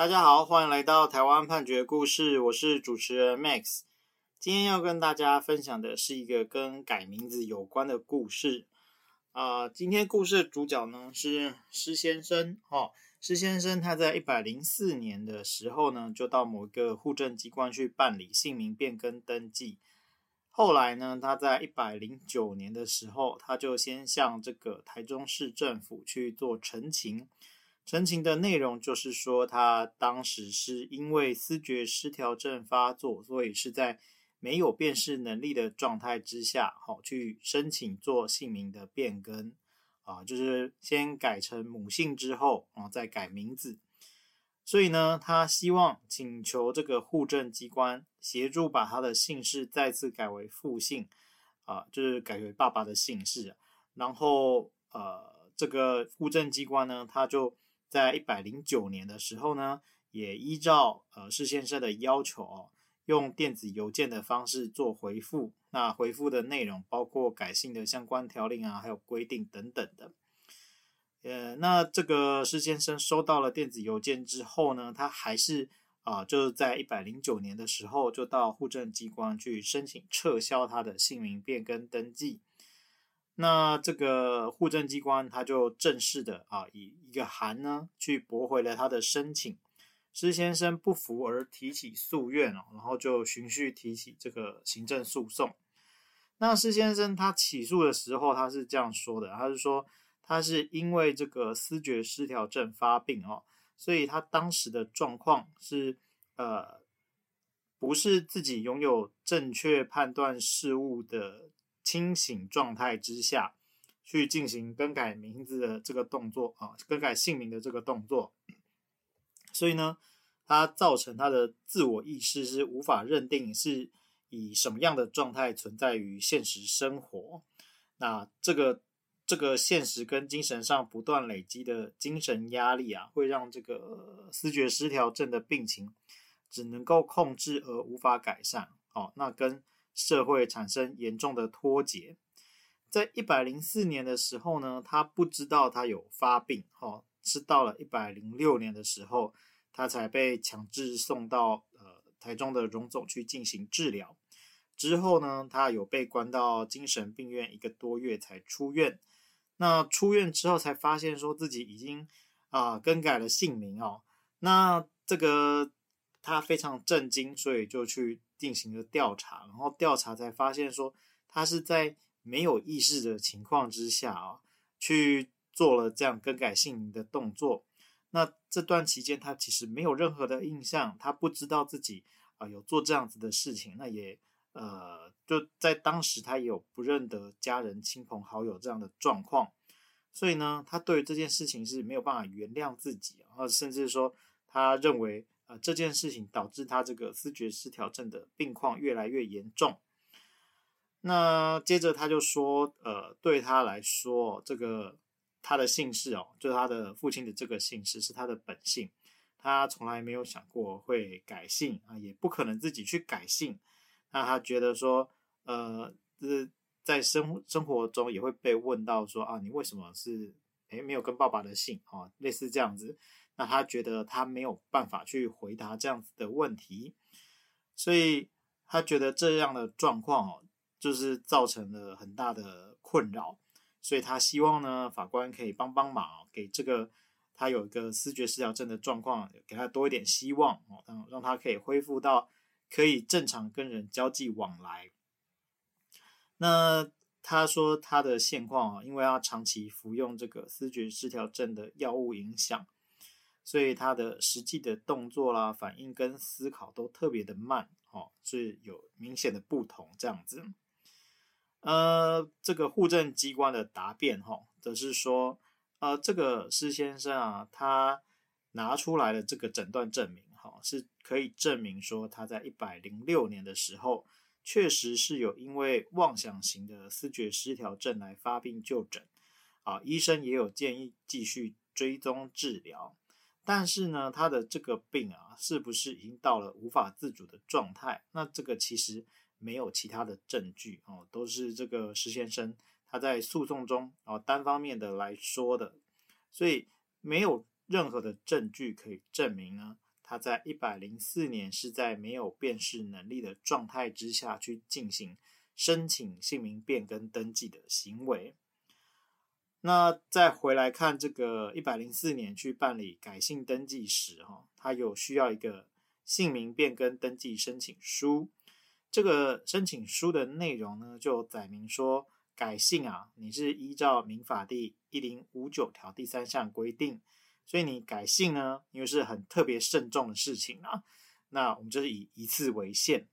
大家好，欢迎来到台湾判决故事，我是主持人 Max。今天要跟大家分享的是一个跟改名字有关的故事。啊、今天故事的主角呢是施先生。哦，施先生他在一百零四年的时候呢，就到某一个户政机关去办理姓名变更登记。后来呢，他在一百零九年的时候，他就先向这个台中市政府去做陈情。陈情的内容就是说，他当时是因为思觉失调症发作，所以是在没有辨识能力的状态之下，好去申请做姓名的变更啊，就是先改成母姓之后啊，再改名字。所以呢，他希望请求这个户政机关协助把他的姓氏再次改为父姓啊，就是改为爸爸的姓氏。然后呃，这个户政机关呢，他就。在一百零九年的时候呢，也依照呃施先生的要求哦，用电子邮件的方式做回复。那回复的内容包括改姓的相关条令啊，还有规定等等的。呃，那这个施先生收到了电子邮件之后呢，他还是啊、就是在一百零九年的时候，就到户政机关去申请撤销他的姓名变更登记。那这个户政机关他就正式的啊，以一个函呢去驳回了他的申请。施先生不服而提起诉愿哦，然后就循序提起这个行政诉讼。那施先生他起诉的时候，他是这样说的，他是说他是因为这个思觉失调症发病哦，所以他当时的状况是呃，不是自己拥有正确判断事物的。清醒状态之下去进行更改名字的这个动作啊，更改姓名的这个动作，所以呢，它造成他的自我意识是无法认定是以什么样的状态存在于现实生活。那这个这个现实跟精神上不断累积的精神压力啊，会让这个思觉失调症的病情只能够控制而无法改善。哦，那跟社会产生严重的脱节，在一百零四年的时候呢，他不知道他有发病，哈，是到了一百零六年的时候，他才被强制送到呃台中的荣总去进行治疗。之后呢，他有被关到精神病院一个多月才出院。那出院之后才发现说自己已经啊、更改了姓名哦。那这个他非常震惊，所以就去。进行了调查，然后调查才发现说，他是在没有意识的情况之下啊，去做了这样更改姓名的动作。那这段期间，他其实没有任何的印象，他不知道自己啊有做这样子的事情。那也呃，就在当时，他也有不认得家人、亲朋好友这样的状况，所以呢，他对于这件事情是没有办法原谅自己，然后甚至说他认为。呃，这件事情导致他这个思觉失调症的病况越来越严重。那接着他就说，呃，对他来说，这个他的姓氏哦，就是他的父亲的这个姓氏是他的本姓，他从来没有想过会改姓啊，也不可能自己去改姓。那他觉得说，呃，就是在生生活中也会被问到说啊，你为什么是诶没有跟爸爸的姓啊？类似这样子。那他觉得他没有办法去回答这样子的问题，所以他觉得这样的状况哦，就是造成了很大的困扰，所以他希望呢，法官可以帮帮忙，给这个他有一个思觉失调症的状况，给他多一点希望哦，让让他可以恢复到可以正常跟人交际往来。那他说他的现况啊，因为他长期服用这个思觉失调症的药物影响。所以他的实际的动作啦、反应跟思考都特别的慢，哦，是有明显的不同这样子。呃，这个户政机关的答辩，哈，则是说，呃，这个施先生啊，他拿出来的这个诊断证明，哈，是可以证明说他在一百零六年的时候，确实是有因为妄想型的思觉失调症来发病就诊，啊，医生也有建议继续追踪治疗。但是呢，他的这个病啊，是不是已经到了无法自主的状态？那这个其实没有其他的证据哦，都是这个施先生他在诉讼中哦单方面的来说的，所以没有任何的证据可以证明呢，他在一百零四年是在没有辨识能力的状态之下去进行申请姓名变更登记的行为。那再回来看这个一百零四年去办理改姓登记时，哈，他有需要一个姓名变更登记申请书。这个申请书的内容呢，就载明说，改姓啊，你是依照民法第一零五九条第三项规定，所以你改姓呢，因为是很特别慎重的事情啊，那我们就是以一次为限。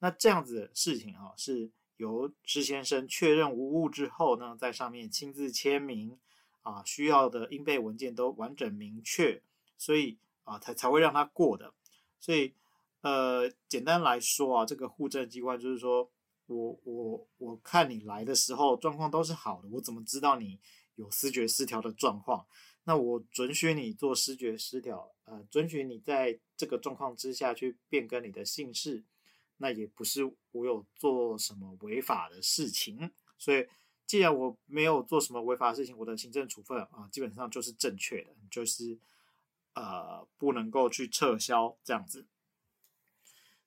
那这样子的事情哈，是。由施先生确认无误之后呢，在上面亲自签名啊，需要的应备文件都完整明确，所以啊，才才会让他过的。所以呃，简单来说啊，这个户政机关就是说我我我看你来的时候状况都是好的，我怎么知道你有思觉失调的状况？那我准许你做失觉失调，呃，准许你在这个状况之下去变更你的姓氏。那也不是我有做什么违法的事情，所以既然我没有做什么违法的事情，我的行政处分啊基本上就是正确的，就是呃不能够去撤销这样子。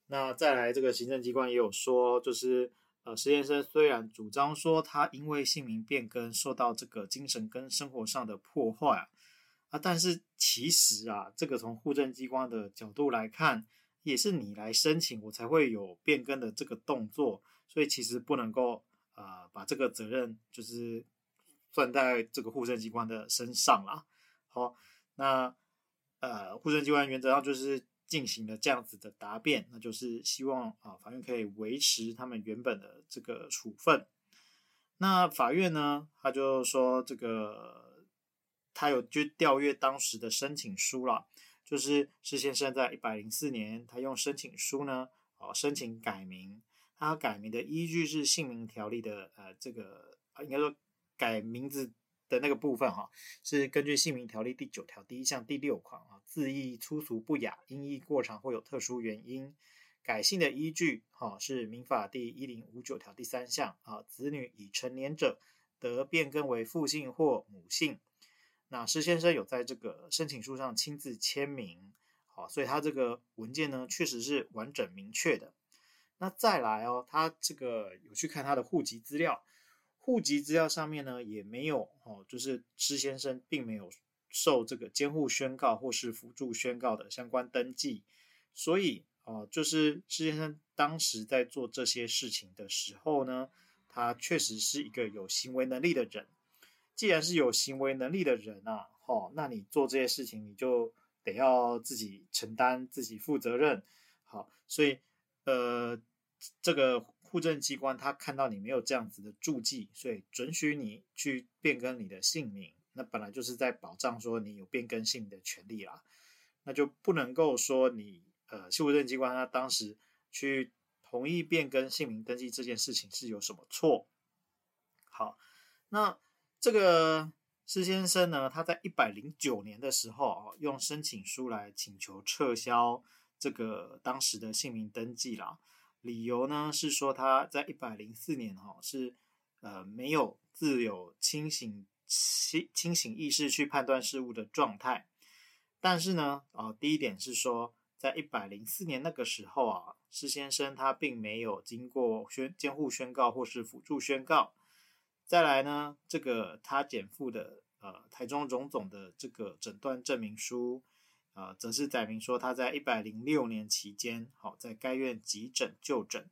那再来，这个行政机关也有说，就是呃施先生虽然主张说他因为姓名变更受到这个精神跟生活上的破坏啊，但是其实啊，这个从户政机关的角度来看。也是你来申请，我才会有变更的这个动作，所以其实不能够呃把这个责任就是算在这个户政机关的身上啦。好，那呃户政机关原则上就是进行了这样子的答辩，那就是希望啊法院可以维持他们原本的这个处分。那法院呢，他就说这个他有去调阅当时的申请书了。就是施先生在一百零四年，他用申请书呢，哦，申请改名。他改名的依据是姓名条例的，呃，这个应该说改名字的那个部分哈，是根据姓名条例第九条第一项第六款啊，字义粗俗不雅，音译过长或有特殊原因。改姓的依据哈是民法第一零五九条第三项啊，子女已成年者得变更为父姓或母姓。那施先生有在这个申请书上亲自签名，好，所以他这个文件呢确实是完整明确的。那再来哦，他这个有去看他的户籍资料，户籍资料上面呢也没有哦，就是施先生并没有受这个监护宣告或是辅助宣告的相关登记，所以哦，就是施先生当时在做这些事情的时候呢，他确实是一个有行为能力的人。既然是有行为能力的人啊，好，那你做这些事情，你就得要自己承担、自己负责任。好，所以呃，这个户政机关他看到你没有这样子的注记，所以准许你去变更你的姓名，那本来就是在保障说你有变更姓名的权利啦，那就不能够说你呃，户政机关他当时去同意变更姓名登记这件事情是有什么错？好，那。这个施先生呢，他在一百零九年的时候啊，用申请书来请求撤销这个当时的姓名登记啦。理由呢是说他在一百零四年哈是呃没有自有清醒清清醒意识去判断事物的状态。但是呢啊，第一点是说，在一百零四年那个时候啊，施先生他并没有经过宣监护宣告或是辅助宣告。再来呢，这个他减负的呃台中荣总的这个诊断证明书，呃，则是载明说他在一百零六年期间，好在该院急诊就诊，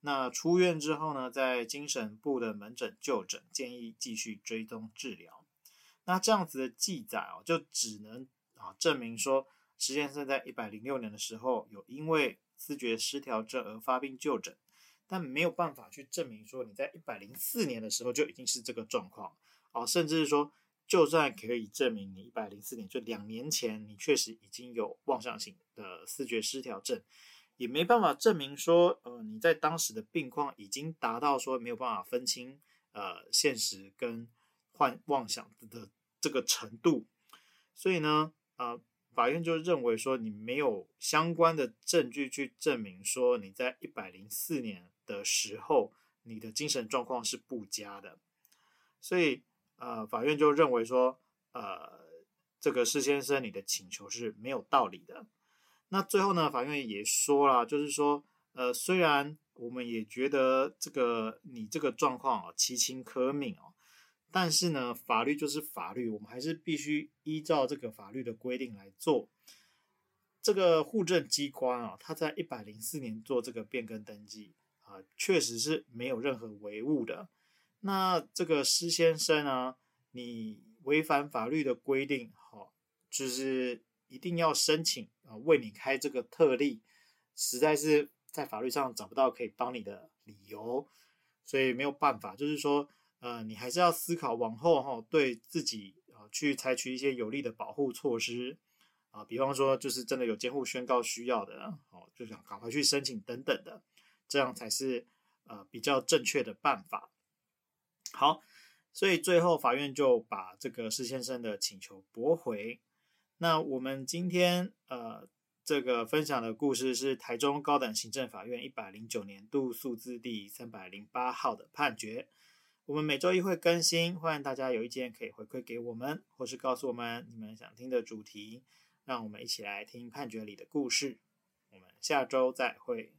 那出院之后呢，在精神部的门诊就诊，建议继续追踪治疗。那这样子的记载哦，就只能啊证明说石先生在一百零六年的时候有因为思觉失调症而发病就诊。但没有办法去证明说你在一百零四年的时候就已经是这个状况啊，甚至是说，就算可以证明你一百零四年就两年前你确实已经有妄想型的思觉失调症，也没办法证明说，呃，你在当时的病况已经达到说没有办法分清呃现实跟幻妄想的这个程度，所以呢，呃。法院就认为说，你没有相关的证据去证明说你在一百零四年的时候，你的精神状况是不佳的，所以呃，法院就认为说，呃，这个施先生你的请求是没有道理的。那最后呢，法院也说了，就是说，呃，虽然我们也觉得这个你这个状况啊，其情可悯哦，但是呢，法律就是法律，我们还是必须依照这个法律的规定来做。这个户政机关啊，他在一百零四年做这个变更登记啊，确实是没有任何违误的。那这个施先生呢，你违反法律的规定，好，就是一定要申请啊，为你开这个特例，实在是在法律上找不到可以帮你的理由，所以没有办法，就是说，呃，你还是要思考往后哈，对自己啊去采取一些有力的保护措施啊，比方说，就是真的有监护宣告需要的，哦，就想赶快去申请等等的，这样才是呃比较正确的办法。好，所以最后法院就把这个施先生的请求驳回。那我们今天呃这个分享的故事是台中高等行政法院一百零九年度诉字第三百零八号的判决。我们每周一会更新，欢迎大家有意见可以回馈给我们，或是告诉我们你们想听的主题，让我们一起来听判决里的故事。我们下周再会。